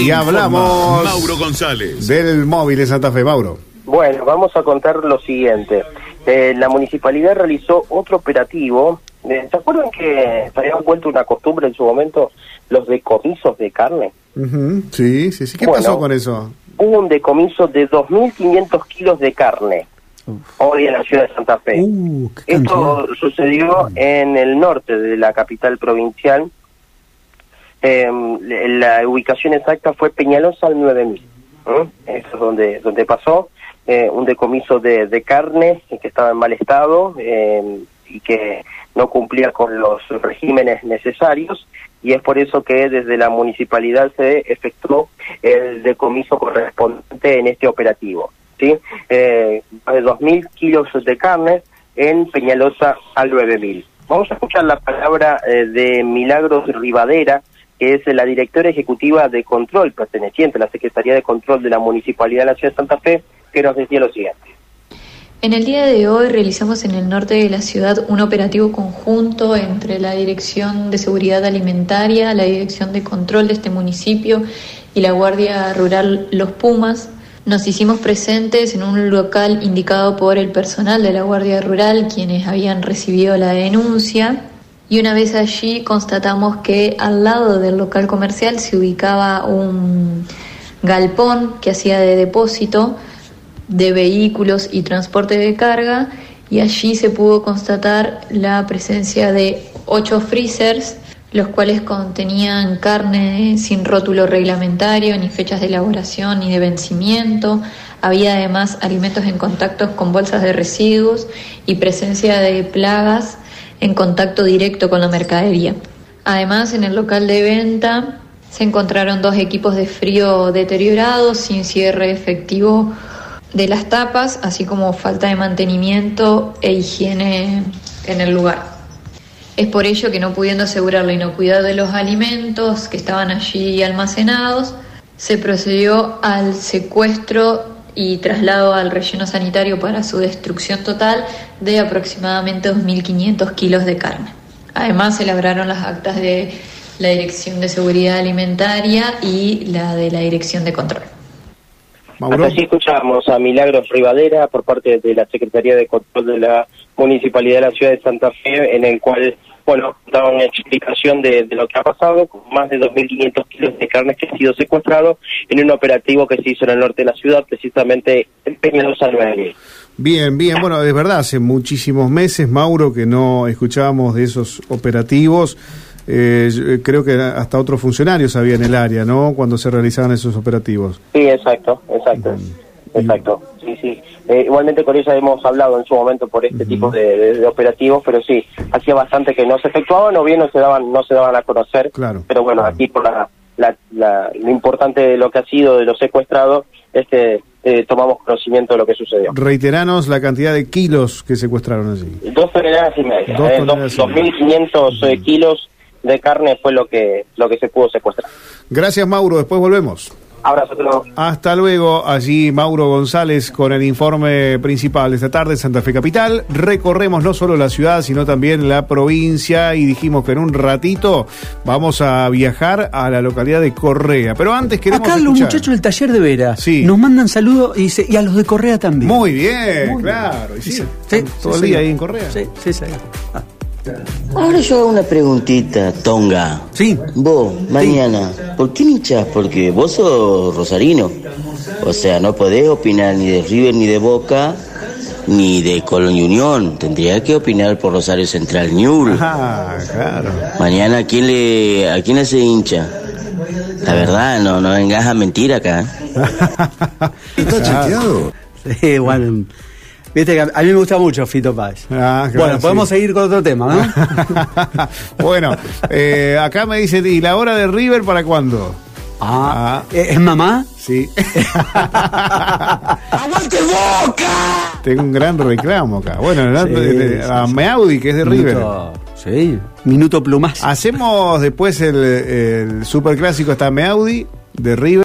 Y hablamos Mauro González. del móvil de Santa Fe, Mauro. Bueno, vamos a contar lo siguiente. Eh, la municipalidad realizó otro operativo. Eh, ¿Se acuerdan que se habían vuelto una costumbre en su momento los decomisos de carne? Ujú, Sí, sí, sí. ¿Qué Bueno. pasó con eso? Hubo un decomiso de 2.500 kilos de carne hoy en la ciudad de Santa Fe. Uh, Esto sucedió en el norte de la capital provincial. Eh, la ubicación exacta fue Peñalosa al 9000. ¿eh? Eso es donde, donde pasó. Eh, un decomiso de, de carne que estaba en mal estado eh, y que no cumplía con los regímenes necesarios. Y es por eso que desde la municipalidad se efectuó el decomiso correspondiente en este operativo. ¿sí? Eh, de 2.000 kilos de carne en Peñalosa al 9.000. Vamos a escuchar la palabra eh, de Milagros Rivadera, que es la directora ejecutiva de control perteneciente a la Secretaría de Control de la Municipalidad de la Ciudad de Santa Fe, que nos decía lo siguiente. En el día de hoy realizamos en el norte de la ciudad un operativo conjunto entre la Dirección de Seguridad Alimentaria, la Dirección de Control de este municipio y la Guardia Rural Los Pumas. Nos hicimos presentes en un local indicado por el personal de la Guardia Rural, quienes habían recibido la denuncia. Y una vez allí constatamos que al lado del local comercial se ubicaba un galpón que hacía de depósito de vehículos y transporte de carga y allí se pudo constatar la presencia de ocho freezers, los cuales contenían carne sin rótulo reglamentario, ni fechas de elaboración ni de vencimiento. Había además alimentos en contacto con bolsas de residuos y presencia de plagas en contacto directo con la mercadería. Además, en el local de venta se encontraron dos equipos de frío deteriorados, sin cierre efectivo de las tapas, así como falta de mantenimiento e higiene en el lugar. Es por ello que no pudiendo asegurar la inocuidad de los alimentos que estaban allí almacenados, se procedió al secuestro y traslado al relleno sanitario para su destrucción total de aproximadamente 2.500 kilos de carne. Además, se elaboraron las actas de la Dirección de Seguridad Alimentaria y la de la Dirección de Control. Mauro. Hasta allí escuchamos a Milagros Rivadera por parte de la Secretaría de Control de la Municipalidad de la Ciudad de Santa Fe, en el cual, bueno, daba una explicación de, de lo que ha pasado, con más de 2.500 kilos de carne que ha sido secuestrado en un operativo que se hizo en el norte de la ciudad, precisamente en Peñalosa 9. Bien, bien. Bueno, es verdad, hace muchísimos meses, Mauro, que no escuchábamos de esos operativos. Eh, eh, creo que hasta otros funcionarios había en el área, ¿no? Cuando se realizaban esos operativos. Sí, exacto, exacto. Exacto, sí, sí. Eh, igualmente con ella hemos hablado en su momento por este tipo de, de- de operativos, pero sí, hacía bastante que no se efectuaban o bien no se daban, no se daban a conocer. Claro. Pero bueno, aquí por la, la, la- lo importante de lo que ha sido de los secuestrados es que eh, tomamos conocimiento de lo que sucedió. Reiteranos la cantidad de kilos que secuestraron allí. Dos toneladas y media, Dos eh, toneladas dos- y media. 2.500 eh, kilos de carne fue lo que lo que se pudo secuestrar. Gracias, Mauro. Después volvemos. Abrazo, hasta luego. Hasta luego. Allí Mauro González con el informe principal de esta tarde en Santa Fe Capital. Recorremos no solo la ciudad, sino también la provincia y dijimos que en un ratito vamos a viajar a la localidad de Correa. Pero antes queremos Acá los muchachos del taller de Vera Sí. nos mandan saludos y, dice, y a los de Correa también. Muy bien, Muy claro. Y sí, Sí, sí, todo el sí, día ahí en Correa. Sí, sí. Ah. Ahora yo hago una preguntita, Tonga. Sí. Vos, mañana, ¿por qué hinchás? Porque vos sos rosarino. O sea, no podés opinar ni de River ni de Boca, ni de Colón y Unión. Tendría que opinar por Rosario Central Newell. Ah, claro. Mañana, ¿a quién le, a quién le se hincha? La verdad, no, no vengas a mentir acá. ¿Está chequeado? Sí, bueno. Viste que a a mí me gusta mucho Fito Páez. Ah, claro, bueno, podemos sí. seguir con otro tema, ¿no? bueno, eh, acá me dice, ¿y la hora de River para cuándo? Ah, ¿es es mamá? Sí. Tengo un gran reclamo acá. Bueno, ¿no? Sí, Eh, a sí, sí. Meaudi, que es de River. Sí, minuto plumazo. Hacemos después el, el superclásico hasta Meaudi de River.